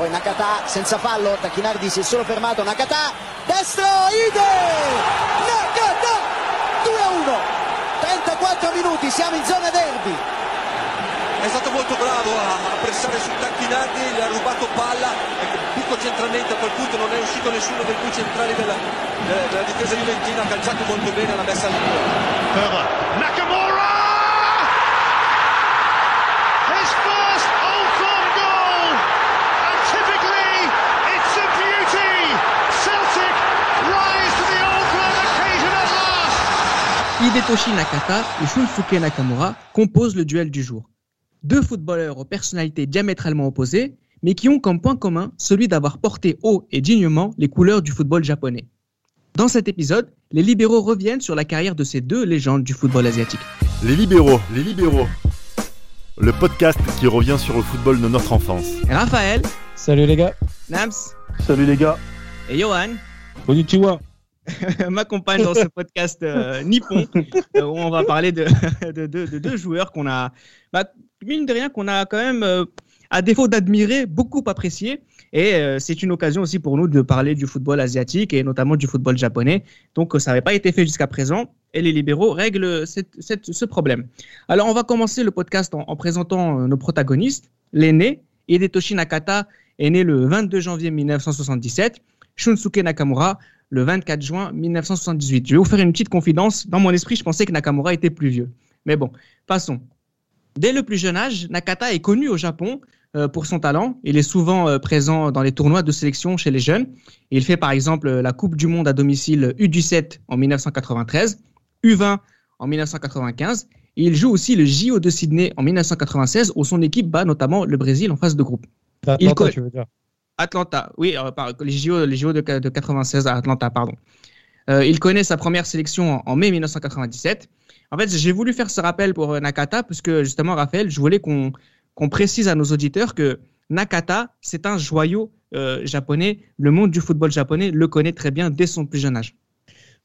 poi Nakata senza fallo, Tacchinardi si è solo fermato, Nakata, destro, Ide, Nakata, 2 a 1, 34 minuti, siamo in zona derby. È stato molto bravo a, a pressare su Tacchinardi, gli ha rubato palla, picco centralmente a quel punto non è uscito nessuno dei due centrali della, della, della difesa juventina, ha calciato molto bene, l'ha messa al Further, Nakamura! Hidetoshi Nakata et Shunsuke Nakamura composent le duel du jour. Deux footballeurs aux personnalités diamétralement opposées, mais qui ont comme point commun celui d'avoir porté haut et dignement les couleurs du football japonais. Dans cet épisode, les libéraux reviennent sur la carrière de ces deux légendes du football asiatique. Les libéraux, les libéraux. Le podcast qui revient sur le football de notre enfance. Raphaël, Salut les gars. Nams Salut les gars. et Johan Konnichiwa. m'accompagnent dans ce podcast euh, nippon euh, où on va parler de, de, de- de deux joueurs qu'on a, bah, mine de rien, qu'on a quand même, euh, à défaut d'admirer, beaucoup apprécié. Et c'est une occasion aussi pour nous de parler du football asiatique et notamment du football japonais. Donc ça n'avait pas été fait jusqu'à présent et les libéraux règlent cette- cette- ce problème. Alors on va commencer le podcast en, en présentant nos protagonistes. L'aîné, Hidetoshi Nakata, est né le 22 janvier 1977. Shunsuke Nakamura, le 24 juin 1978. Je vais vous faire une petite confidence. Dans mon esprit, je pensais que Nakamura était plus vieux. Mais bon, passons. Dès le plus jeune âge, Nakata est connu au Japon euh, pour son talent. Il est souvent euh, présent dans les tournois de sélection chez les jeunes. Il fait par exemple euh, la Coupe du Monde à domicile U17 en 1993, U20 en 1995. Et il joue aussi le JO de Sydney en 1996 où son équipe bat notamment le Brésil en phase de groupe. Il co- tu veux dire. Atlanta, oui, euh, les JO, les JO de, de 96 à Atlanta, pardon. Euh, il connaît sa première sélection en, mai 1997. En fait, j'ai voulu faire ce rappel pour euh, Nakata parce que justement, Raphaël, je voulais qu'on précise à nos auditeurs que Nakata, c'est un joyau japonais. Le monde du football japonais le connaît très bien dès son plus jeune âge.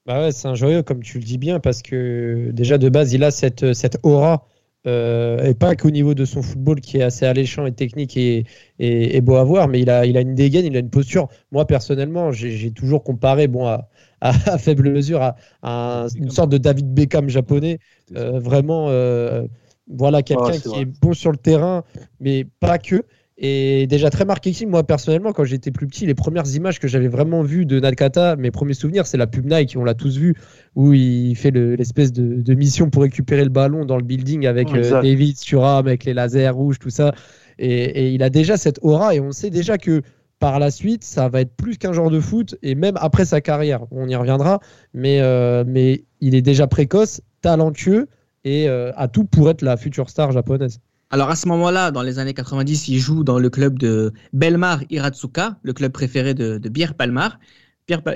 Bah ouais, c'est un joyeux, comme tu le dis bien, parce que déjà de base, il a cette, cette aura, euh, et pas qu'au niveau de son football qui est assez alléchant et technique et, et, et beau à voir, mais il a, il a une dégaine, il a une posture. Moi, personnellement, j'ai toujours comparé, bon, à, à, à faible mesure, à, à un- une sorte de David Beckham japonais, euh, vraiment, euh, voilà, quelqu'un Ouais, c'est qui vrai. est bon sur le terrain, mais pas que. Et déjà très marketing, moi personnellement, quand j'étais plus petit, les premières images que j'avais vraiment vues de Nakata, mes premiers souvenirs, c'est la pub Nike, on l'a tous vu, où il fait le- l'espèce de, de mission pour récupérer le ballon dans le building avec euh. David Thuram, avec les lasers rouges, tout ça. Et, et il a déjà cette aura, et on sait déjà que par la suite, ça va être plus qu'un genre de foot, et même après sa carrière, on y reviendra, mais, euh, mais il est déjà précoce, talentueux, et euh, à tout pour être la future star japonaise. Alors à ce moment-là, dans les années 90, il joue dans le club de Belmar Hiratsuka, le club préféré de, Pierre Palmar.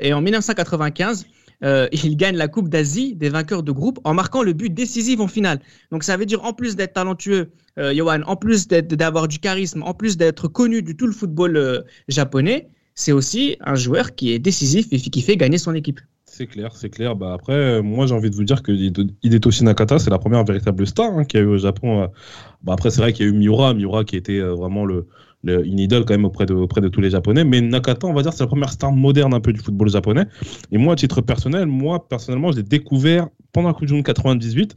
Et en 1995, euh, il gagne la Coupe d'Asie des vainqueurs de groupe en marquant le but décisif en finale. Donc ça veut dire en plus d'être talentueux, euh, Johan, en plus d'avoir du charisme, en plus d'être connu du tout le football euh, japonais, c'est aussi un joueur qui est décisif et qui fait gagner son équipe. C'est clair, c'est clair. Bah après, euh, moi j'ai envie de vous dire que Hide- Hidetoshi Nakata, c'est la première véritable star hein, qu'il y a eu au Japon. euh. Bah après, c'est vrai qu'il y a eu Miura, Miura qui était euh, vraiment le, le- une idole quand même auprès de, auprès de tous les Japonais. Mais Nakata, on va dire, c'est la première star moderne un peu du football japonais. Et moi, à titre personnel, moi personnellement, je l'ai découvert pendant la Coupe du Monde 98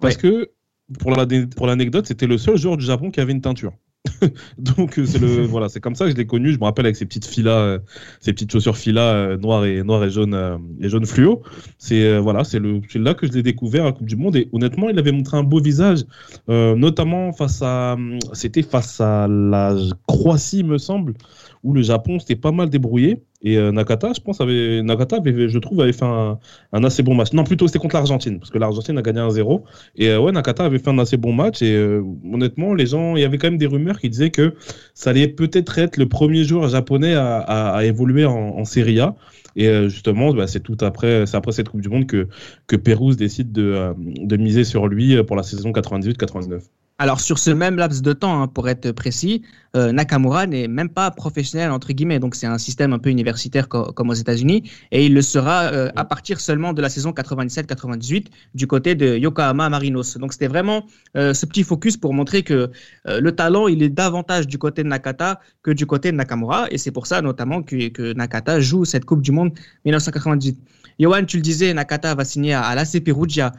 parce que pour la- pour l'anecdote, c'était le seul joueur du Japon qui avait une teinture. Donc euh, c'est le voilà, c'est comme ça que je l'ai connu. Je me rappelle avec ses petites filas, euh, ses petites chaussures filas euh, noires et noires et jaunes euh, et jaunes fluo. C'est voilà, c'est le là que je l'ai découvert à la Coupe du Monde et honnêtement, il avait montré un beau visage, notamment face à c'était face à la Croatie, me semble, où le Japon s'était pas mal débrouillé et euh, Nakata, je pense avait Nakata avait trouve avait fait un, assez bon match. Non, plutôt c'était contre l'Argentine parce que l'Argentine a gagné 1-0 et euh, ouais, Nakata avait fait un assez bon match et euh, honnêtement, les gens, il y avait quand même des rumeurs qui disaient que ça allait peut-être être le premier joueur japonais à, évoluer en, Serie A. Et justement, bah, c'est tout après, c'est après cette Coupe du Monde que que Pérouse décide de, de miser sur lui pour la saison 98-99. Alors sur ce même laps de temps, hein, pour être précis, euh, Nakamura n'est même pas professionnel entre guillemets, donc c'est un système un peu universitaire co- comme aux États-Unis, et il le sera euh, à partir seulement de la saison 97-98 du côté de Yokohama Marinos. Donc c'était vraiment euh, ce petit focus pour montrer que le talent il est davantage du côté de Nakata que du côté de Nakamura, et c'est pour ça notamment que, que Nakata joue cette Coupe du Monde 1998. Johan, tu le disais, Nakata va signer à, à l'AC Perugia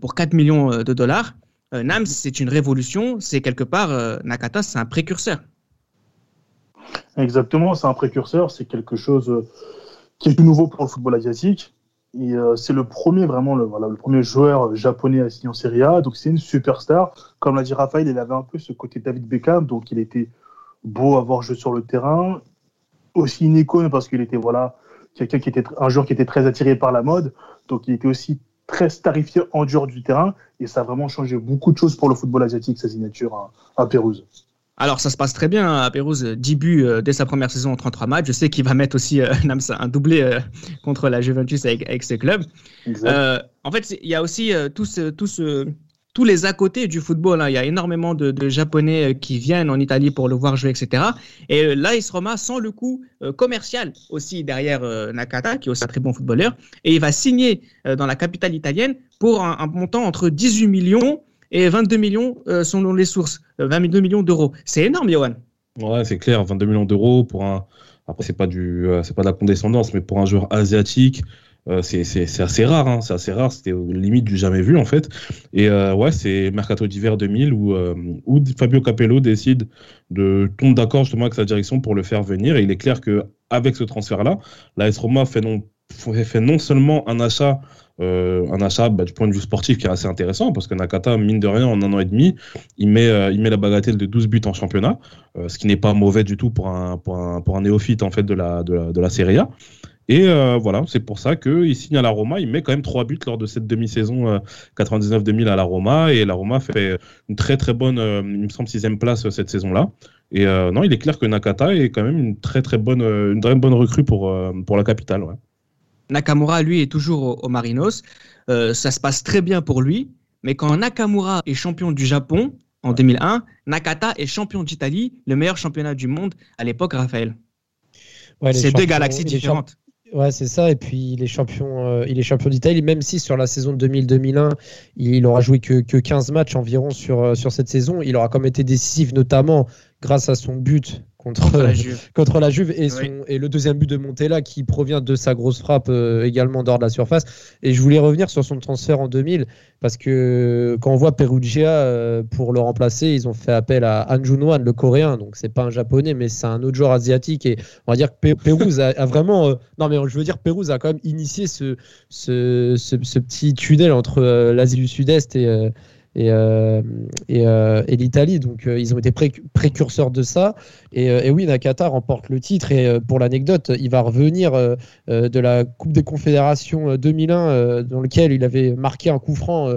pour 4 millions de dollars. Euh, Nams, c'est une révolution, c'est quelque part, euh, Nakata, c'est un précurseur. Exactement, c'est un précurseur, c'est quelque chose euh, qui est tout nouveau pour le football asiatique. C'est le premier vraiment voilà, le premier joueur japonais à signer en Serie A, donc c'est une superstar. Comme l'a dit Raphaël, il avait un peu ce côté David Beckham, donc il était beau à voir jouer sur le terrain, aussi une icône parce qu'il était voilà quelqu'un qui était un joueur qui était très attiré par la mode, donc il était aussi très starifié en dehors du terrain et ça a vraiment changé beaucoup de choses pour le football asiatique sa signature à, à Pérouse. Alors, ça se passe très bien hein, à Pérouse, 10 buts euh, dès sa première saison en 33 matchs. Je sais qu'il va mettre aussi euh, un doublé euh, contre la Juventus avec, avec ce club. Exact. Euh, en fait, il y a aussi tout ce- tout ce- tous les à côté du football. hein. Il y a énormément de, Japonais euh, qui viennent en Italie pour le voir jouer, etc. Et euh, là, l'AS Roma sans le coup euh, commercial aussi derrière Nakata, qui est aussi un très bon footballeur. Et il va signer dans la capitale italienne pour un, un montant entre 18 millions et 22 millions selon les sources. Euh, 22 millions d'euros. C'est énorme, Johan. Ouais, c'est clair, 22 millions d'euros pour un. Après, c'est pas du, c'est pas de la condescendance, mais pour un joueur asiatique, euh, c'est assez rare. Hein, c'est assez rare. C'était aux limites du jamais vu en fait. Et euh, ouais, c'est mercato d'hiver 2000 où euh, où Fabio Capello décide de tomber d'accord justement avec sa direction pour le faire venir. Et il est clair que avec ce transfert-là, la S Roma fait non fait non seulement un achat euh, un achat bah, du point de vue sportif qui est assez intéressant parce que Nakata, mine de rien, en un an et demi, il met, il met la bagatelle de 12 buts en championnat, ce qui n'est pas mauvais du tout pour un, pour un, pour un néophyte en fait de la, de la, de la Serie A. Et euh, voilà, c'est pour ça qu'il signe à la Roma. Il met quand même trois buts lors de cette demi-saison euh, 99-2000 à la Roma. Et la Roma fait une très très bonne, euh, il me semble, sixième place euh, cette saison-là. Et euh, non, il est clair que Nakata est quand même une très très bonne, euh, une très bonne recrue pour, euh, pour la capitale. Ouais. Nakamura, lui, est toujours au, au Marinos. Euh, ça se passe très bien pour lui. Mais quand Nakamura est champion du Japon en 2001, Nakata est champion d'Italie, le meilleur championnat du monde à l'époque, Raphaël. Ouais, C'est deux galaxies différentes. Ouais, c'est ça. Et puis, il est champion, euh, champion d'Italie, même si sur la saison 2000-2001, il aura joué que, que 15 matchs environ sur, euh, sur cette saison. Il aura même été décisif, notamment grâce à son but contre, Contre la Juve. contre la Juve et, son, Oui. et le deuxième but de Montella qui provient de sa grosse frappe euh, également dehors de la surface. Et je voulais revenir sur son transfert en 2000 parce que quand on voit Perugia euh, pour le remplacer, ils ont fait appel à Han Junwan, le coréen. Donc c'est pas un japonais, mais c'est un autre joueur asiatique. Et on va dire que Pérouse a, a vraiment. euh, non, mais je veux dire, Pérouse a quand même initié ce, ce, ce, ce petit tunnel entre euh, l'Asie du Sud-Est et. Euh, et, euh, et, et l'Italie. Donc, euh, ils ont été pré- précurseurs de ça. Et, et oui, Nakata remporte le titre. Et pour l'anecdote, il va revenir de la Coupe des Confédérations euh, 2001, euh, dans lequel il avait marqué un coup franc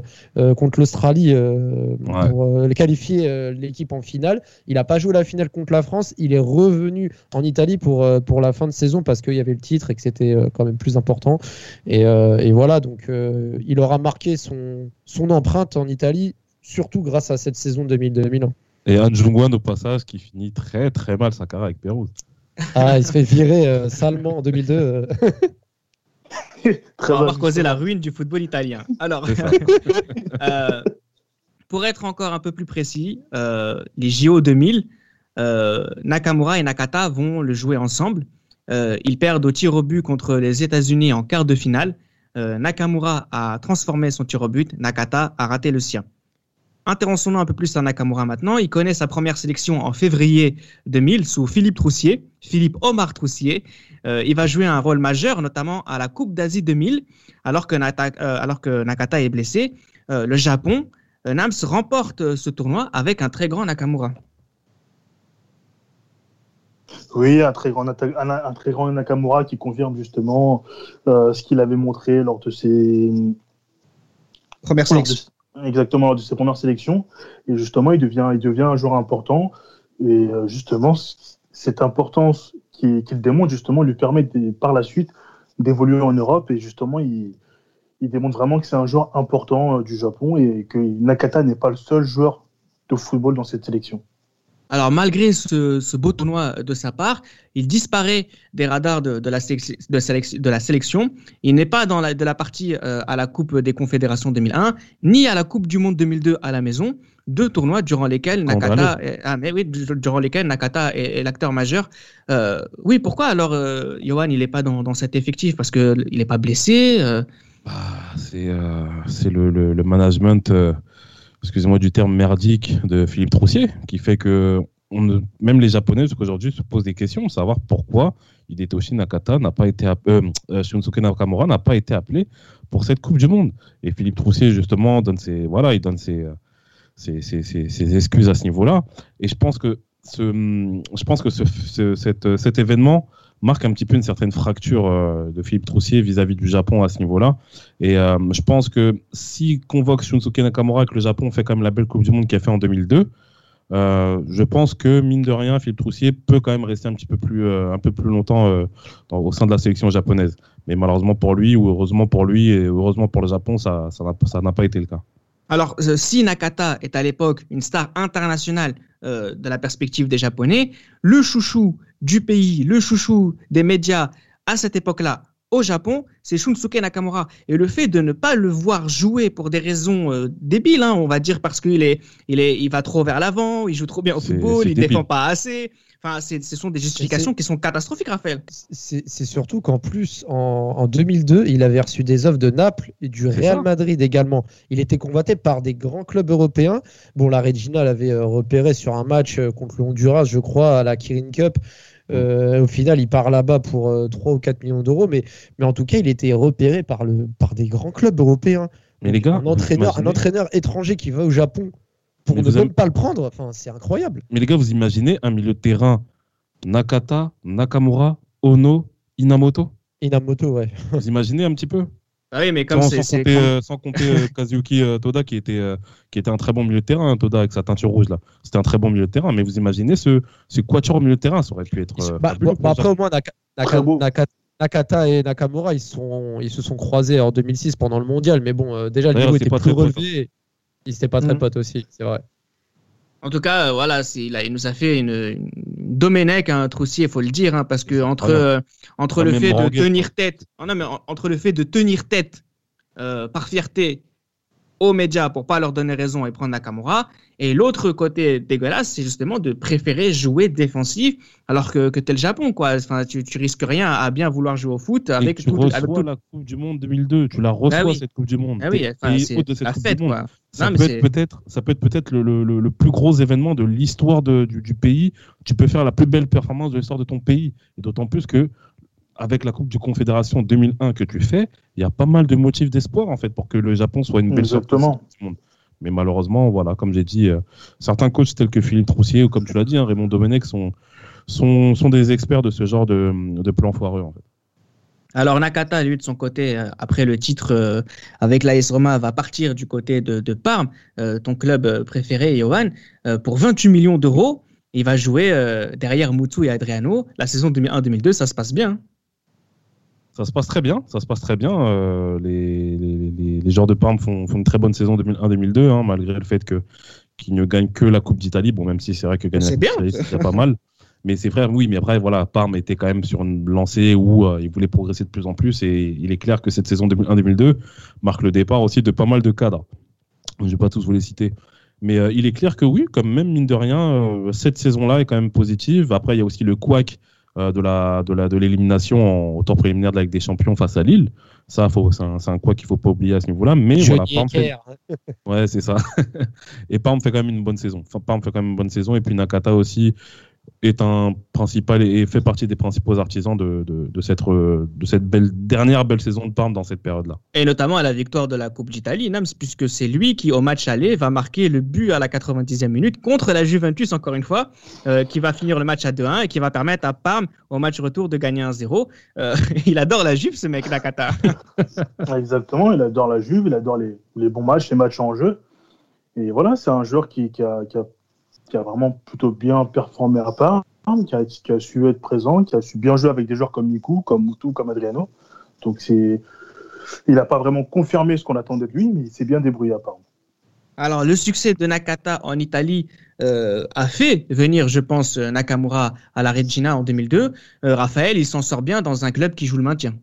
contre l'Australie Ouais. pour qualifier l'équipe en finale. Il n'a pas joué la finale contre la France. Il est revenu en Italie pour, pour la fin de saison parce qu'il y avait le titre et que c'était quand même plus important. Et, et voilà, donc il aura marqué son, son empreinte en Italie, surtout grâce à cette saison 2000-2001. Et Han Jung-wan au passage qui finit très très mal sa carrière avec Pérouse. Ah, il se fait virer euh, salement en 2002. euh. Très On va avoir causé la ruine du football italien. Alors, euh, pour être encore un peu plus précis, euh, les JO 2000, euh, Nakamura et Nakata vont le jouer ensemble. Euh, ils perdent au tir au but contre les États-Unis en quart de finale. Euh, Nakamura a transformé son tir au but, Nakata a raté le sien. Intéressons-nous un peu plus à Nakamura maintenant. Il connaît sa première sélection en février 2000 sous Philippe Troussier, Philippe Omar Troussier. Euh, il va jouer un rôle majeur, notamment à la Coupe d'Asie 2000, alors que, Nata- euh, alors que Nakata est blessé. Le Japon, Nams remporte ce tournoi avec un très grand Nakamura. Oui, un très grand, atta- un, un très grand Nakamura qui confirme justement euh, ce qu'il avait montré lors de ses Première lors de- exactement lors de ses premières sélections. Et justement, il devient, il devient un joueur important. Et euh, justement, cette importance qu'il démontre justement lui permet de- par la suite d'évoluer en Europe. Et justement, il, il démontre vraiment que c'est un joueur important euh, du Japon et que Nakata n'est pas le seul joueur de football dans cette sélection. Alors malgré ce, ce, beau tournoi de sa part, il disparaît des radars de, de, la, sélection, de, sélection, de la, sélection, Il n'est pas dans la, de la partie euh, à la Coupe des Confédérations 2001, ni à la Coupe du Monde 2002 à la maison. Deux tournois durant lesquels Nakata, est, ah, mais oui, durant lesquels Nakata est, est l'acteur majeur. Euh, oui, pourquoi alors euh, Johan il n'est pas dans, dans, cet effectif? Parce qu'il n'est pas blessé bah, C'est le, le, le, management excusez-moi du terme merdique de Philippe Troussier, qui fait que même les Japonais aujourd'hui se posent des questions, savoir pourquoi Hidetoshi Nakata n'a pas été euh, euh, Shunsuke Nakamura n'a pas été appelé pour cette Coupe du Monde. Et Philippe Troussier justement donne ses voilà, il donne ses, ses excuses à ce niveau-là. Et je pense que ce, je pense que ce, cet, cet événement marque un petit peu une certaine fracture euh, de Philippe Troussier vis-à-vis du Japon à ce niveau-là. Et euh, je pense que s'il convoque Shunsuke Nakamura et que le Japon fait quand même la belle Coupe du Monde qu'il a fait en 2002, euh, je pense que mine de rien, Philippe Troussier peut quand même rester un petit peu plus, un peu plus longtemps au sein de la sélection japonaise. Mais malheureusement pour lui, ou heureusement pour lui, et heureusement pour le Japon, ça n'a ça n'a pas été le cas. Alors, si Nakata est à l'époque une star internationale de la perspective des Japonais, le chouchou du pays, le chouchou des médias à cette époque-là au Japon, c'est Shunsuke Nakamura. Et le fait de ne pas le voir jouer pour des raisons euh, débiles, hein, on va dire parce qu'il est, il est, il va trop vers l'avant, il joue trop bien au football, il défend pas assez. Enfin, ce sont des justifications qui sont catastrophiques, Raphaël. C'est surtout qu'en plus, en, en, 2002, il avait reçu des offres de Naples et du Real ça. Madrid également. Il était convoité par des grands clubs européens. Bon, la Regina l'avait euh, repéré sur un match euh, contre le Honduras, je crois, à la Kirin Cup. Euh, au final, il part là-bas pour euh, 3 ou 4 millions d'euros, mais, mais en tout cas, il était repéré par, le, par des grands clubs européens. Mais les gars, un entraîneur, un entraîneur étranger qui va au Japon pour mais ne même pas le prendre, enfin, c'est incroyable. Mais les gars, vous imaginez un milieu de terrain Nakata, Nakamura, Ono, Inamoto? Inamoto, ouais. Vous imaginez un petit peu? Ah oui, mais comme sans, c'est. sans, compter, euh, sans compter euh, Kazuki euh, Toda qui était, euh, qui était un très bon milieu de terrain, hein, Toda avec sa teinture rouge là. C'était un très bon milieu de terrain, mais vous imaginez ce, ce quatuor au milieu de terrain, ça aurait pu être. euh, Bah, bon, bah, après, au moins, Naka- Très Naka- beau. Naka- Nakata et Nakamura, ils, sont, ils se sont croisés en 2006 pendant le mondial, mais bon, euh, déjà, le niveau était pas plus très potes, relevé. Ils n'étaient pas très Mhm. potes aussi, c'est vrai. En tout cas, euh, voilà, là, il nous a fait une, une Domenech, un Troussier, il faut le dire, hein, parce que entre, Voilà. euh, entre le fait de tenir tête, oh non, mais en- entre le fait de tenir tête euh, par fierté aux médias pour pas leur donner raison et prendre Nakamura, et l'autre côté dégueulasse, c'est justement de préférer jouer défensif alors que, que t'es le Japon, quoi. Enfin, tu, tu risques rien à bien vouloir jouer au foot Et avec tu tout, reçois avec tout- la Coupe du Monde 2002, tu la reçois Ah oui. cette Coupe du Monde. Ah oui, enfin, c'est hôte de cette la Coupe fête, du Monde. quoi. Ça Non, peut, être peut-être, ça peut être peut-être le, le, le, plus gros événement de l'histoire du, du pays. Tu peux faire la plus belle performance de l'histoire de ton pays. Et d'autant plus que avec la Coupe du Confédération 2001 que tu fais, il y a pas mal de motifs d'espoir en fait pour que le Japon soit une belle Exactement. surprise du monde. Mais malheureusement, voilà, comme j'ai dit, euh, certains coachs tels que Philippe Troussier ou comme tu l'as dit, hein, Raymond Domenech sont, sont, sont des experts de ce genre de, de plans foireux en fait. Alors Nakata, lui, de son côté, euh, après le titre euh, avec l'AS Roma, va partir du côté de, de Parme, euh, ton club préféré, Johan, euh, pour 28 millions d'euros. Il va jouer euh, derrière Mutu et Adriano. La saison 2001-2002, ça se passe bien. Ça se passe très bien, ça se passe très bien. Euh, les, les, les, joueurs de Parme font, font une très bonne saison 2001-2002, hein, malgré le fait que qu'ils ne gagnent que la Coupe d'Italie. Bon, même si c'est vrai que gagner la Coupe d'Italie, c'est pas mal. Mais c'est vrai, oui, mais après, voilà, Parme était quand même sur une lancée où euh, il voulait progresser de plus en plus. Et il est clair que cette saison 2001-2002 marque le départ aussi de pas mal de cadres. Je ne vais pas tous vous les citer. Mais euh, il est clair que oui, comme même mine de rien, euh, cette saison-là est quand même positive. Après, il y a aussi le couac euh, de la de la de l'élimination en temps préliminaire de la Ligue des Champions face à Lille. Ça, c'est un, quoi qu'il faut pas oublier à ce niveau-là. Mais voilà, Johnny Parme fait, Ecker. Ouais, c'est ça. et Parme fait quand même une bonne saison. Enfin, fait quand même une bonne saison. Et puis Nakata aussi est un principal et fait partie des principaux artisans de, de, de cette, re- de cette belle, dernière belle saison de Parme dans cette période-là. Et notamment à la victoire de la Coupe d'Italie, Nams, puisque c'est lui qui, au match aller, va marquer le but à la 90e minute contre la Juventus, encore une fois, euh, qui va finir le match à 2-1 et qui va permettre à Parme, au match retour, de gagner 1-0. Euh, il adore la Juve, ce mec, Nakata. Exactement, il adore la Juve, il adore les, les bons matchs, les matchs en jeu. Et voilà, c'est un joueur qui, qui, a, qui, a, qui a vraiment plutôt bien performé à part, qui a, qui a su être présent, qui a su bien jouer avec des joueurs comme Nikou, comme Moutou, comme Adriano. Donc c'est, il n'a pas vraiment confirmé ce qu'on attendait de lui, mais il s'est bien débrouillé à part. Alors, le succès de Nakata en Italie euh, a fait venir, je pense, Nakamura à la Regina en 2002. Euh, Raphaël, il s'en sort bien dans un club qui joue le maintien.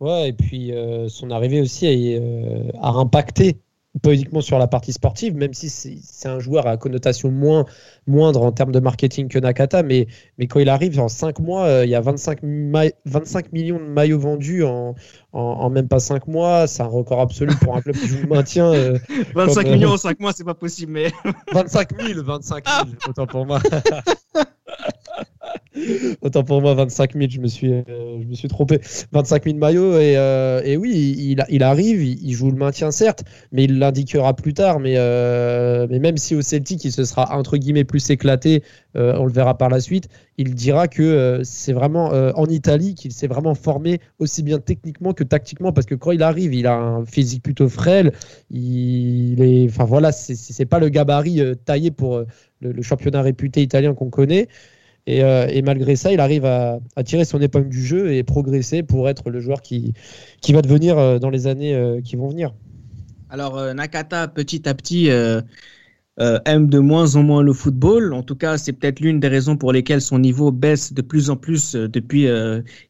Ouais, et puis euh, son arrivée aussi a, euh, a impacté pas uniquement sur la partie sportive, même si c'est un joueur à connotation moins, moindre en termes de marketing que Nakata, mais, mais quand il arrive en 5 mois, euh, il y a 25, ma- 25 millions de maillots vendus en, en, en même pas 5 mois, c'est un record absolu pour un club qui joue le maintien. euh, 25 Comme, euh, millions en 5 mois, c'est pas possible, mais 25 000, 25 000, autant pour moi. autant pour moi, 25 000, je me suis, euh, je me suis trompé. 25 000 maillots, et, euh, et oui, il, arrive, il, joue le maintien, certes, mais il l'indiquera plus tard. Mais, euh, mais même si au Celtic, il se sera entre guillemets plus éclaté, on le verra par la suite, il dira que c'est vraiment en Italie qu'il s'est vraiment formé aussi bien techniquement que tactiquement, parce que quand il arrive, il a un physique plutôt frêle, il est, enfin voilà, c'est- pas le gabarit taillé pour le championnat réputé italien qu'on connaît. Et, euh, et malgré ça, il arrive à, tirer son épingle du jeu et progresser pour être le joueur qui, qui va devenir euh, dans les années euh, qui vont venir. Alors Nakata, petit à petit, aime de moins en moins le football. En tout cas, c'est peut-être l'une des raisons pour lesquelles son niveau baisse de plus en plus depuis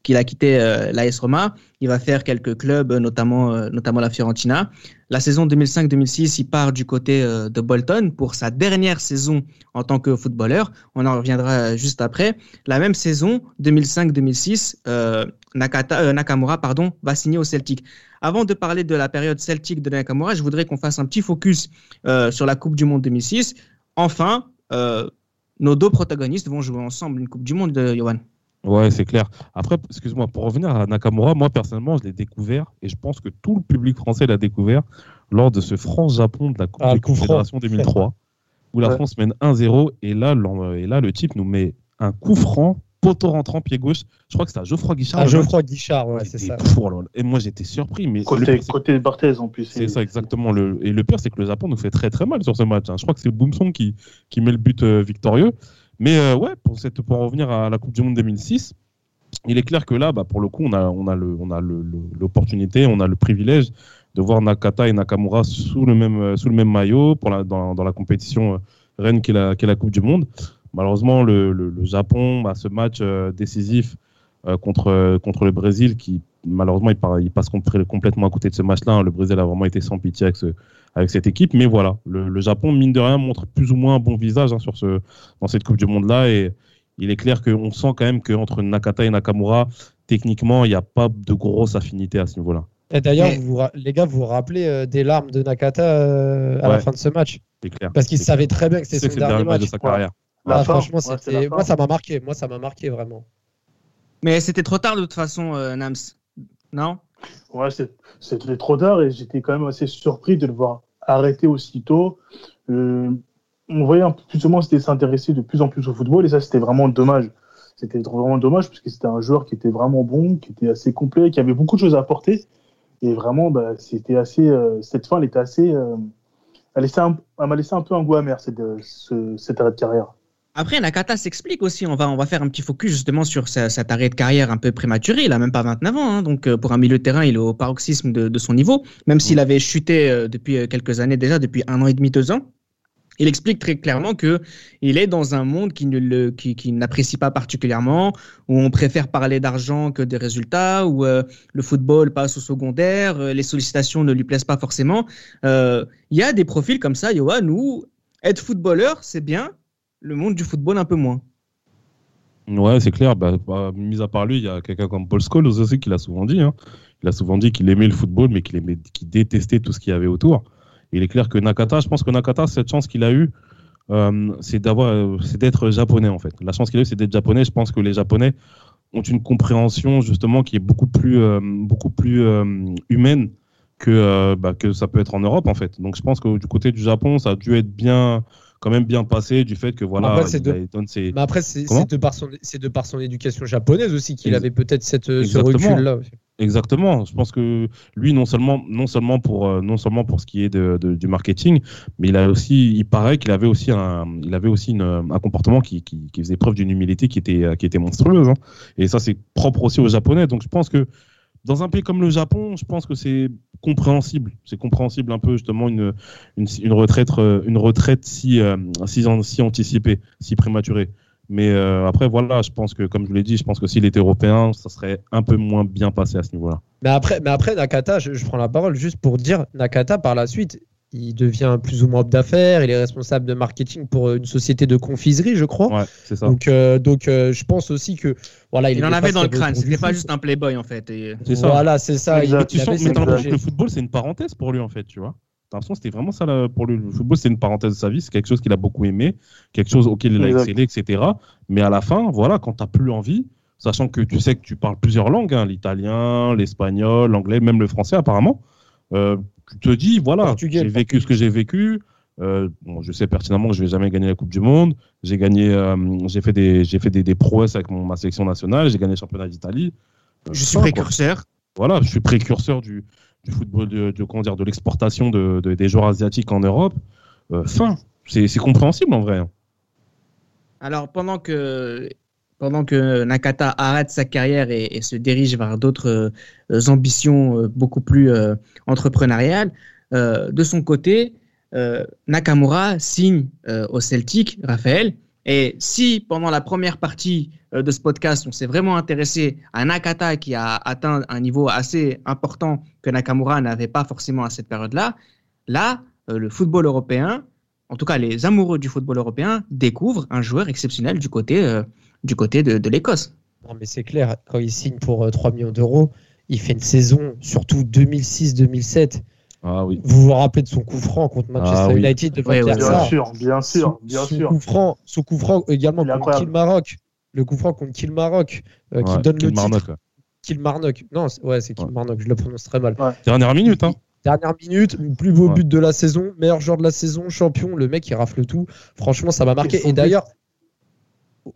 qu'il a quitté l'AS Roma. Il va faire quelques clubs, euh, notamment, euh, notamment la Fiorentina. La saison 2005-2006, il part du côté euh, de Bolton pour sa dernière saison en tant que footballeur. On en reviendra juste après. La même saison, 2005-2006, euh, Nakata, euh, Nakamura pardon, va signer au Celtic. Avant de parler de la période celtique de Nakamura, je voudrais qu'on fasse un petit focus sur la Coupe du Monde 2006. Enfin, nos deux protagonistes vont jouer ensemble une Coupe du Monde, de Johan. Ouais, c'est clair. Après, excuse-moi, pour revenir à Nakamura, moi personnellement, je l'ai découvert et je pense que tout le public français l'a découvert lors de ce France-Japon de la Coupe Ah, des. Confédérations 2003, où la Ouais. France mène 1-0 et là, et là, le type nous met un coup franc, poteau rentrant, pied gauche. Je crois que c'était à Geoffroy Guichard. Ah, le Geoffroy Guichard, ouais, c'est ça. fou, alors. Et moi, j'étais surpris. Mais Côté, pire, c'est- côté Barthez en plus. c'est ça, exactement. Le... Et le pire, c'est que le Japon nous fait très très mal sur ce match. hein. Je crois que c'est Boomsong qui, qui met le but euh, victorieux. Mais euh, ouais, pour, revenir à la Coupe du Monde 2006, il est clair que là, bah, pour le coup, on a, on l'opportunité, on a le privilège de voir Nakata et Nakamura sous le même, euh, maillot dans, la compétition euh, reine qui est la, Coupe du Monde. Malheureusement, le, Japon, bah, ce match décisif contre, euh, contre le Brésil, qui malheureusement il, passe compl- complètement à côté de ce match-là. hein. Le Brésil a vraiment été sans pitié avec, ce, avec cette équipe. Mais voilà, le, le Japon, mine de rien, montre plus ou moins un bon visage hein, sur ce, dans cette Coupe du Monde-là. Et il est clair qu'on sent quand même qu'entre Nakata et Nakamura, techniquement, il n'y a pas de grosse affinité à ce niveau-là. Et d'ailleurs, Mais- les gars, vous vous rappelez euh, des larmes de Nakata euh, à la fin de ce match? Clair. Parce qu'il savait clair. très bien que c'était son dernier match de sa carrière. Ah, franchement, ouais, moi, ça m'a marqué. Moi, ça m'a marqué vraiment. Mais c'était trop tard de toute façon, euh, Nams. Non? Ouais, c'était trop tard et j'étais quand même assez surpris de le voir arrêter aussitôt. Euh, on voyait un peu plus ou c'était s'intéresser de plus en plus au football et ça c'était vraiment dommage. C'était vraiment dommage parce que c'était un joueur qui était vraiment bon, qui était assez complet, qui avait beaucoup de choses à apporter et vraiment bah, c'était assez euh, cette fin elle était assez euh, elle, m'a laissé un peu un goût amer cette, ce- cet arrêt de carrière. Après, Nakata s'explique aussi. On va, on va faire un petit focus justement sur sa- cet arrêt de carrière un peu prématuré. Il a même pas 29 ans. hein. donc, euh, pour un milieu de terrain, il est au paroxysme de, de son niveau. Même s'il avait chuté euh, depuis euh, quelques années déjà, depuis un an et demi, deux ans. Il explique très clairement que il est dans un monde qui ne le, qui, qui n'apprécie pas particulièrement, où on préfère parler d'argent que des résultats, où euh, le football passe au secondaire, les sollicitations ne lui plaisent pas forcément. Euh, Il y a des profils comme ça, Johan, où être footballeur, c'est bien, le monde du football un peu moins. Ouais, c'est clair. Bah, bah, mis à part lui, il y a quelqu'un comme Paul Scholes aussi qui l'a souvent dit. hein. Il a souvent dit qu'il aimait le football, mais qu'il qu'il détestait tout ce qu'il y avait autour. Il est clair que Nakata, je pense que Nakata, cette chance qu'il a eue, euh, euh, c'est d'être japonais en fait. La chance qu'il a eue, c'est d'être japonais. Je pense que les Japonais ont une compréhension justement qui est beaucoup plus, euh, beaucoup plus humaine que, bah, que ça peut être en Europe en fait. Donc je pense que du côté du Japon, ça a dû être bien, quand même bien passé du fait que voilà, Après, c'est de- ses, Mais après, c'est de, par son- c'est de par son éducation japonaise aussi qu'il avait peut-être cette, ce Exactement. recul-là. Exactement. Je pense que lui, non seulement, non seulement pour, euh, non seulement pour ce qui est de, de- du marketing, mais il a aussi, il paraît qu'il avait aussi un, il avait aussi une, un comportement qui, qui, qui faisait preuve d'une humilité qui était, qui était monstrueuse. hein. Et ça, c'est propre aussi aux Japonais. Donc, je pense que dans un pays comme le Japon, je pense que c'est compréhensible. C'est compréhensible un peu justement une, une, retraite, euh, une retraite si, euh, si, anticipée, si prématurée. Mais euh, après, voilà, je pense que, comme je vous l'ai dit, je pense que s'il était européen, ça serait un peu moins bien passé à ce niveau-là. Mais après, mais après Nakata, je prends la parole juste pour dire, Nakata, par la suite, il devient plus ou moins homme d'affaires, il est responsable de marketing pour une société de confiserie, je crois. Ouais, c'est ça. Donc, euh, donc euh, je pense aussi que voilà, il, Il en avait dans le crâne, c'était pas foot. juste un playboy en fait. Et... C'est ça. Voilà, c'est ça. Il, tu sens, que le football, c'est une parenthèse pour lui, en fait, tu vois. T'as l'impression c'était vraiment ça, là, pour lui. Le football, c'est une parenthèse de sa vie, c'est quelque chose qu'il a beaucoup aimé, quelque chose auquel il a excellé, etc. Mais à la fin, voilà, quand t'as plus envie, sachant que tu sais que tu parles plusieurs langues, hein, l'italien, l'espagnol, l'anglais, même le français, apparemment, euh, tu te dis, voilà, j'ai vécu ce que j'ai vécu. Euh, bon, je sais pertinemment que je vais jamais gagner la Coupe du Monde. J'ai gagné, euh, j'ai fait des, j'ai fait des, des prouesses avec mon, ma sélection nationale. J'ai gagné le championnat d'Italie. Euh, Je suis quoi précurseur. voilà, je suis précurseur du, du football, de, de- comment dire, de l'exportation de, de- des joueurs asiatiques en Europe. Euh, fin, c'est c'est compréhensible en vrai. hein. Alors pendant que pendant que Nakata arrête sa carrière et, se dirige vers d'autres euh, ambitions euh, beaucoup plus euh, entrepreneuriales, de son côté, Nakamura signe au Celtic, Raphaël. Et si pendant la première partie de ce podcast, on s'est vraiment intéressé à Nakata qui a atteint un niveau assez important que Nakamura n'avait pas forcément à cette période-là, là, euh, le football européen, en tout cas les amoureux du football européen, découvrent un joueur exceptionnel du côté, du côté de, de l'Écosse. Non, mais c'est clair, quand il signe pour euh, 3 millions d'euros, il fait une saison, surtout 2006-2007. Ah oui. Vous vous rappelez de son coup franc contre Manchester Ah oui. United de Ouais, ouais, der Bien sûr, bien sûr, son, bien son sûr. Coup franc, son coup franc également contre incroyable. Kilmarnock. Le coup franc contre Kilmarnock, euh, qui Ouais, donne le Kilmarnock, titre. ouais. Kilmarnock. Non, c'est- ouais, c'est Ouais. Kilmarnock, je le prononce très mal. Dernière minute, hein. Dernière minute, plus beau Ouais. but de la saison, meilleur joueur de la saison, champion, le mec il rafle tout. Franchement, ça m'a marqué. Et d'ailleurs,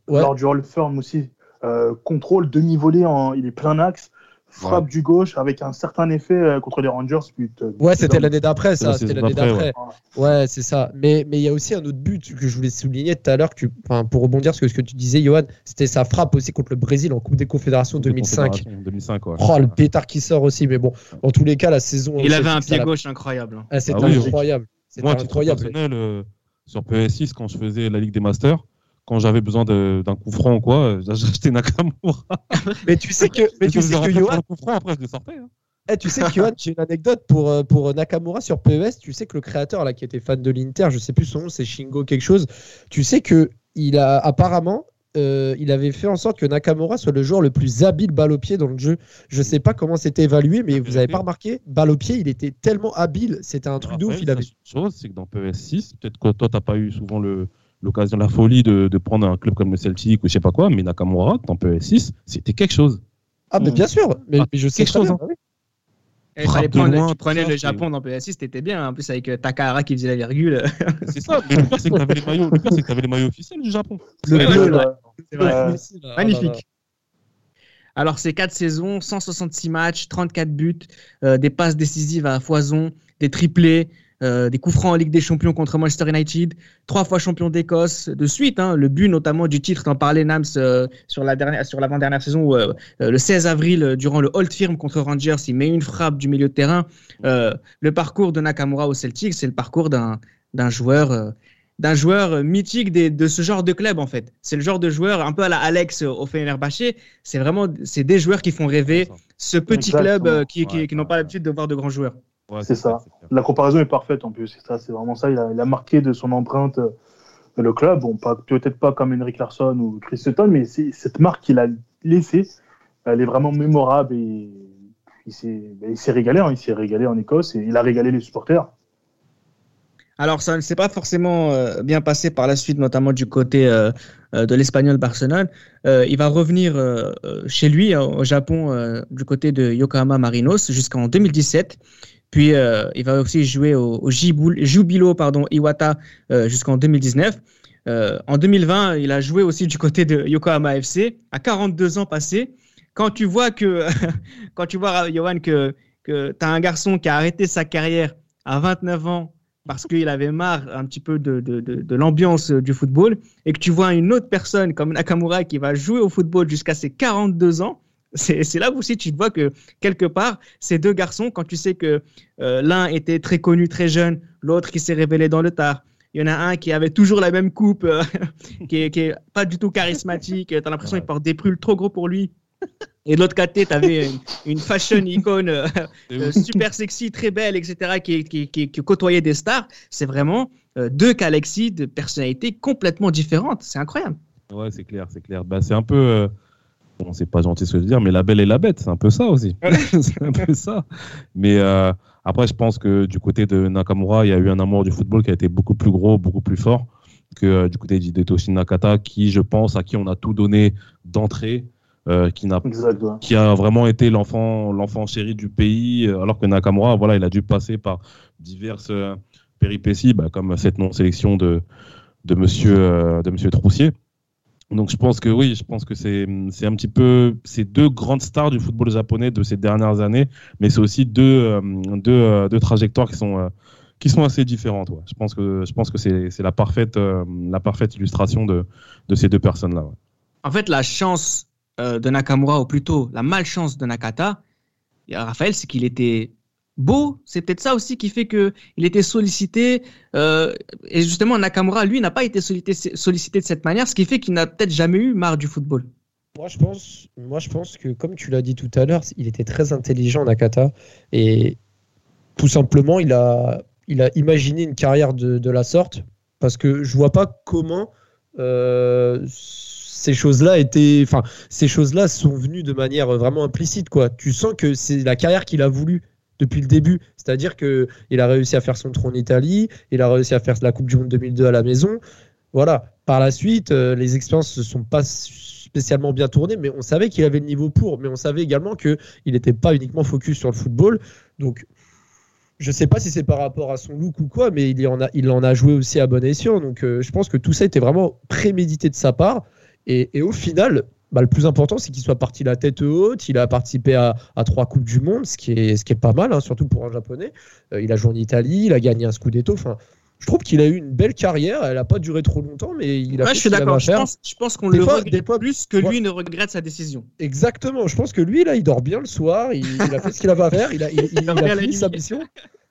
ouais, Lors du Hall Firm aussi, euh, contrôle, demi-volée, en... il est plein axe, frappe du gauche avec un certain effet euh, contre les Rangers. But, euh, ouais, c'était l'année d'après, ça. C'était l'année d'après. Ouais, c'est ça. Mais mais il y a aussi un autre but que je voulais souligner tout à l'heure, que, pour rebondir sur ce que tu disais, Johan, c'était sa frappe aussi contre le Brésil en Coupe des Confédérations 2005. 2005, ouais. Oh, le pétard qui sort aussi. Mais bon, en tous les cas, la saison. Il avait un pied l'a- gauche incroyable. hein. Ah, C'était Ah oui, incroyable. C'était incroyable. personnel, euh, sur PS6, quand je faisais la Ligue des Masters, quand j'avais besoin d'un coup franc ou quoi, euh, j'achetais Nakamura. Mais tu sais que, mais tu sais que Johan, coup franc, après je le sortais. hein. Eh, tu sais que Johan, j'ai une anecdote pour, euh, pour Nakamura sur PES. Tu sais que le créateur là qui était fan de l'Inter, je sais plus son nom, c'est Shingo quelque chose. Tu sais que il a apparemment euh, il avait fait en sorte que Nakamura soit le joueur le plus habile balle au pied dans le jeu. Je sais pas comment c'était évalué, mais vous avez pas remarqué Balle au pied, il était tellement habile, c'était un truc de ouf. Il avait. chose, c'est que dans PS6, peut-être que toi, t'as pas eu souvent le- l'occasion, la folie de, de prendre un club comme le Celtic ou je sais pas quoi, mais Nakamura, dans PS6, c'était quelque chose. Ah, mais bien sûr, mais, Ah, mais je sais quelque chose, bien, hein. bah oui. Et Frappe fallait de prendre- loin, tu prenais ça, le Japon dans PS6, c'était bien. En plus, avec euh, Takahara qui faisait la virgule. C'est ça, mais le pire, c'est que t'avais les maillots, le pire, c'est que t'avais les maillots officiels du Japon. Le Ouais, bleu, ouais, là. C'est vrai. Euh, Ah, là, là. Magnifique. Alors, c'est 4 saisons, 166 matchs, 34 buts, euh, des passes décisives à foison, des triplés, euh, des coups francs en Ligue des Champions contre Manchester United, trois fois champion d'Écosse de suite. hein, le but notamment du titre, t'en parlais Nams euh, sur la dernière, sur l'avant-dernière saison, où, euh, le 16 avril, durant le Old Firm contre Rangers, il met une frappe du milieu de terrain. Le parcours de Nakamura au Celtic, c'est le parcours d'un d'un joueur. d'un joueur mythique des- de ce genre de club en fait. C'est le genre de joueur un peu à la Alex au Fenerbahçe. C'est vraiment c'est des joueurs qui font rêver ce petit Exactement. club euh, qui, qui- Ouais, qui n'ont ouais, pas l'habitude de voir de grands joueurs. Ouais, C'est ça. La comparaison est parfaite en plus. C'est ça, c'est vraiment ça. Il a, il a marqué de son empreinte euh, le club. Bon, peut-être pas comme Henrik Larsson ou Chris Sutton, mais c'est- cette marque qu'il a laissée, elle est vraiment mémorable et il s'est ben, régalé. hein. Il s'est régalé en Écosse et il a régalé les supporters. Alors ça ne s'est pas forcément euh, bien passé par la suite, notamment du côté euh, de l'Espagnol Barcelone. Euh, il va revenir chez lui euh, au Japon euh, du côté de Yokohama Marinos jusqu'en 2017. Puis euh, il va aussi jouer au, Jubilo Iwata euh, jusqu'en 2019. Euh, en 2020, il a joué aussi du côté de Yokohama FC à 42 ans passés. Quand tu vois que, quand tu vois Johan que, que tu as un garçon qui a arrêté sa carrière à 29 ans parce qu'il avait marre un petit peu de, de, de, l'ambiance du football et que tu vois une autre personne comme Nakamura qui va jouer au football jusqu'à ses 42 ans, C'est là aussi tu vois que quelque part, ces deux garçons, quand tu sais que euh, l'un était très connu très jeune, l'autre qui s'est révélé dans le tard, il y en a un qui avait toujours la même coupe, euh, qui, est, pas du tout charismatique, tu as l'impression qu'il porte des prules trop gros pour lui. Et de l'autre côté, tu avais une, fashion icône euh, super sexy, très belle, etc., qui, qui, qui, qui côtoyait des stars. C'est vraiment deux galaxies de personnalités complètement différentes. C'est incroyable. Ouais, c'est clair, c'est clair. Bah, c'est un peu bon, c'est pas gentil ce que je veux dire, mais la belle et la bête, c'est un peu ça aussi. c'est un peu ça. Mais euh, après, je pense que du côté de Nakamura, il y a eu un amour du football qui a été beaucoup plus gros, beaucoup plus fort que euh, du côté d'Hidetoshi Nakata, qui, je pense, à qui on a tout donné d'entrée. Euh, qui, n'a, qui a vraiment été l'enfant, l'enfant chéri du pays, alors que Nakamura, voilà, il a dû passer par diverses péripéties, bah, comme cette non-sélection de, de, monsieur, de monsieur Troussier. Donc je pense que oui, je pense que c'est un petit peu ces deux grandes stars du football japonais de ces dernières années, mais c'est aussi deux euh, deux, euh, deux, trajectoires qui sont euh, qui sont assez différentes. Ouais. Je pense que que c'est la parfaite la parfaite illustration de de ces deux personnes là. Ouais. En fait, la chance de Nakamura ou plutôt la malchance de Nakata, Raphaël, c'est qu'il était beau. C'est peut-être ça aussi qui fait que il était sollicité. Euh, et justement, Nakamura, lui, n'a pas été sollicité, de cette manière, ce qui fait qu'il n'a peut-être jamais eu marre du football. Moi je, pense, moi, je pense que, comme tu l'as dit tout à l'heure, il était très intelligent, Nakata. Et tout simplement, il a, il a imaginé une carrière de, de la sorte. Parce que je vois pas comment euh, ces choses-là étaient, enfin, ces choses-là sont venues de manière vraiment implicite, quoi. Tu sens que c'est la carrière qu'il a voulu depuis le début. C'est-à-dire qu'il a réussi à faire son trône en Italie, il a réussi à faire la Coupe du Monde 2002 à la maison. Voilà. Par la suite, euh, les expériences ne sont pas spécialement bien tournées, mais on savait qu'il avait le niveau pour. Mais on savait également qu'il n'était pas uniquement focus sur le football. Donc, je ne sais pas si c'est par rapport à son look ou quoi, mais il en a, il en a joué aussi à bon escient. Donc, euh, je pense que tout ça était vraiment prémédité de sa part. et au final, bah, le plus important, c'est qu'il soit parti la tête haute. Il a participé à, trois Coupes du Monde, ce qui est, ce qui est pas mal, hein, surtout pour un Japonais. Euh, il a joué en Italie, il a gagné un Scudetto. Enfin, je trouve qu'il a eu une belle carrière. Elle n'a pas duré trop longtemps, mais il a fait je suis d'accord. Je pense, je pense qu'on le regrette plus que lui ne regrette sa décision. Exactement. Je pense que lui, là, il dort bien le soir. Il, a fait ce qu'il avait à faire. Il a, il, a fini sa mission.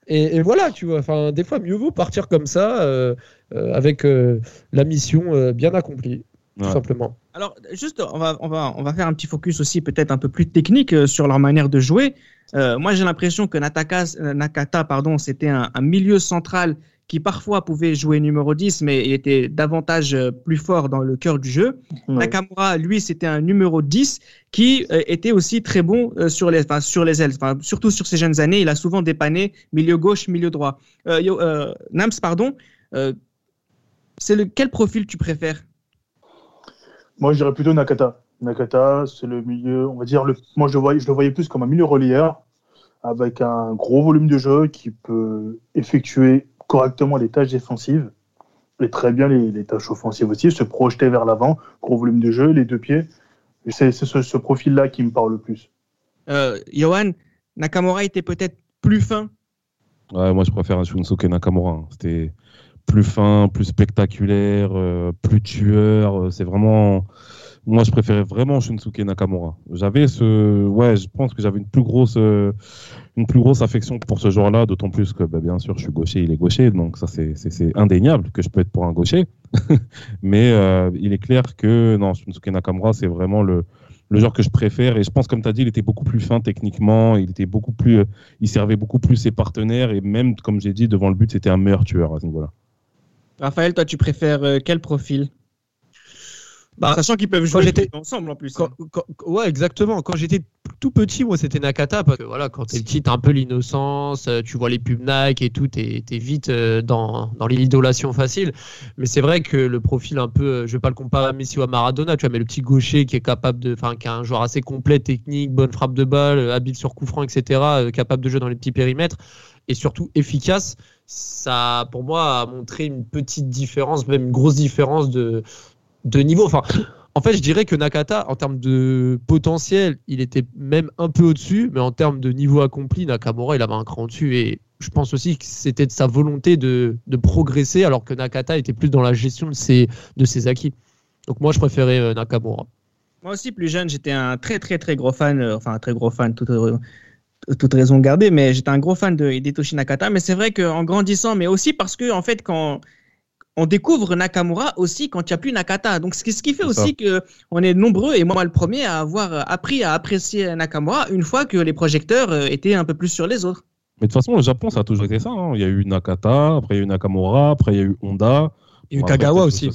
Et, voilà, tu vois. Enfin, des fois, mieux vaut partir comme ça, euh, euh, avec la mission bien accomplie tout simplement. Alors, juste, on va, on, va, on va faire un petit focus aussi peut-être un peu plus technique euh, sur leur manière de jouer. Euh, moi, j'ai l'impression que Nataka, euh, Nakata, pardon, c'était un, milieu central qui parfois pouvait jouer numéro 10, mais il était davantage plus fort dans le cœur du jeu. Nakamura, lui, c'était un numéro 10 qui était aussi très bon sur, les, sur les ailes, surtout sur ses jeunes années. Il a souvent dépanné milieu gauche, milieu droit. Nams, pardon, c'est le, quel profil tu préfères? Moi, je dirais plutôt Nakata. Nakata, c'est le milieu, on va dire, le, moi je le, voyais, je le voyais plus comme un milieu relieur avec un gros volume de jeu qui peut effectuer correctement les tâches défensives et très bien les, tâches offensives aussi, se projeter vers l'avant, gros volume de jeu, les deux pieds. C'est ce, profil-là qui me parle le plus. Euh, Johan, Nakamura était peut-être plus fin Ouais, moi je préfère un Shunsuke Nakamura. Hein. C'était plus fin, plus spectaculaire, euh, plus tueur. Euh, c'est vraiment. Moi, je préférais vraiment Shunsuke Nakamura. J'avais ce. Ouais, je pense que j'avais une plus grosse. Euh, une plus grosse affection pour ce joueur-là, d'autant plus que, bah, bien sûr, je suis gaucher, il est gaucher, donc ça, c'est indéniable que je peux être pour un gaucher. Mais il est clair que, non, Shunsuke Nakamura, c'est vraiment le, le joueur que je préfère. Et je pense, comme tu as dit, il était beaucoup plus fin techniquement. Il était beaucoup plus, il servait beaucoup plus ses partenaires. Et même, comme j'ai dit, devant le but, c'était un meilleur tueur à ce niveau-là. Raphaël, toi, tu préfères euh, quel profil? Bah, Sachant qu'ils peuvent jouer ensemble en plus. Hein. ouais, exactement. Quand j'étais tout petit, moi, c'était Nakata. Parce que voilà, quand t'es petit, t'as un peu l'innocence, euh, tu vois les pubs Nike et tout, t'es es vite euh, dans, dans l'idolation facile. Mais c'est vrai que le profil un peu, je vais pas le comparer à Messi ou à Maradona, tu vois, mais le petit gaucher qui est capable de, enfin, qui a un joueur assez complet, technique, bonne frappe de balle, habile sur coup franc, etc., capable de jouer dans les petits périmètres et surtout efficace ça, pour moi, a montré une petite différence, même une grosse différence de, de niveau. Enfin, en fait, je dirais que Nakata, en termes de potentiel, il était même un peu au-dessus, mais en termes de niveau accompli, Nakamura, il avait un cran dessus. Et je pense aussi que c'était de sa volonté de, de, progresser, alors que Nakata était plus dans la gestion de ses, de ses acquis. Donc moi, je préférais euh, Nakamura. Moi aussi, plus jeune, j'étais un très très très gros fan, euh, enfin un très gros fan, toute, euh, toute raison gardée, mais j'étais un gros fan de Hidetoshi Nakata. Mais c'est vrai qu'en grandissant, mais aussi parce que en fait, quand on découvre Nakamura aussi quand il n'y a plus Nakata. Donc, ce qui, ce qui fait aussi que on est nombreux, et moi le premier, à avoir appris à apprécier Nakamura une fois que les projecteurs euh, étaient un peu plus sur les autres. Mais de toute façon, le Japon, ça a toujours été ça. hein. Il y a eu Nakata, après il y a eu Nakamura, après il y a eu Honda. Il y a eu Kagawa aussi.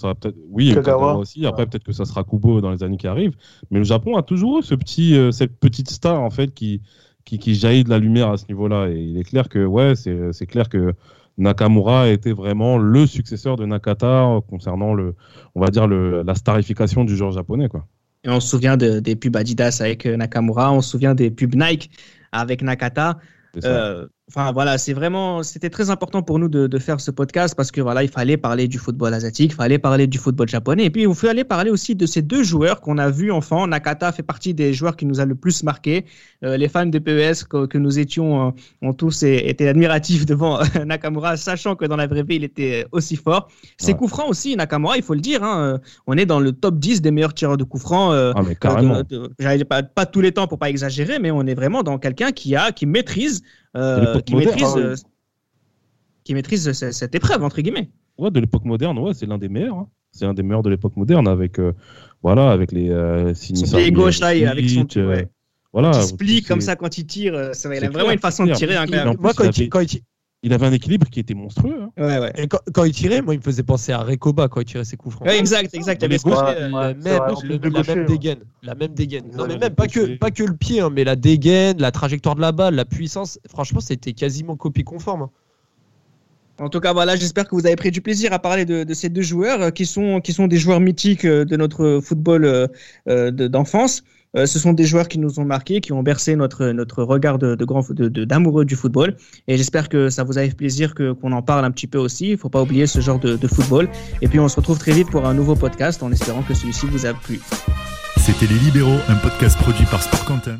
Oui, il y a eu Kagawa. Kagawa aussi. Après, peut-être que ça sera Kubo dans les années qui arrivent. Mais le Japon a toujours eu ce petit, euh, cette petite star en fait qui, qui, qui jaillit de la lumière à ce niveau-là. Et il est clair que, ouais, c'est c'est clair que Nakamura était vraiment le successeur de Nakata concernant le, on va dire le, la starification du joueur japonais, quoi. Et on se souvient de- des pubs Adidas avec euh, Nakamura, on se souvient des pubs Nike avec Nakata. Euh, Enfin voilà, c'est vraiment, c'était très important pour nous de, de faire ce podcast parce que voilà, il fallait parler du football asiatique, il fallait parler du football japonais, et puis il fallait parler aussi de ces deux joueurs qu'on a vus enfant. Nakata fait partie des joueurs qui nous a le plus marqué. Euh, les fans de PES que, que nous étions euh, ont tous été admiratifs devant euh, Nakamura, sachant que dans la vraie vie il était aussi fort. Ses Ouais. coups francs aussi, Nakamura, il faut le dire. hein, on est dans le top 10 des meilleurs tireurs de coups francs. euh, ah, mais carrément. de- pas, pas tous les temps pour pas exagérer, mais on est vraiment dans quelqu'un qui a, qui maîtrise, euh, qui moderne, maîtrise, oui. euh, qui maîtrise ce- cette épreuve entre guillemets. Ouais, de l'époque moderne, ouais, c'est l'un des meilleurs. hein. C'est l'un des meilleurs de l'époque moderne avec, euh, voilà, avec les euh, Sinisardi, pied gauche, là, avec son- Switch, euh, ouais. voilà. qui se plie comme ça quand il tire. ça il a vraiment clair, une façon de tirer. En plus, Moi, quand il il, quand il- Il avait un équilibre qui était monstrueux. hein. Ouais, ouais. et quand- quand il tirait, moi, il me faisait penser à Rekoba quand il tirait ses coups francs. Ouais, exact, exact. Il y avait euh, La même, le- le la même dégaine. La même dégaine. Non, mais même pas que, gaucher. pas que le pied, hein, mais la dégaine, la trajectoire de la balle, la puissance. Franchement, c'était quasiment copie conforme. hein. En tout cas, voilà, j'espère que vous avez pris du plaisir à parler de, de ces deux joueurs euh, qui sont, qui sont des joueurs mythiques euh, de notre football euh, de- d'enfance. Euh, ce sont des joueurs qui nous ont marqués, qui ont bercé notre, regard de- d'amoureux du football. Et j'espère que ça vous a fait plaisir que, qu'on en parle un petit peu aussi. Il ne faut pas oublier ce genre de, de football. Et puis, on se retrouve très vite pour un nouveau podcast en espérant que celui-ci vous a plu. C'était Les Libéraux, un podcast produit par Sport Content.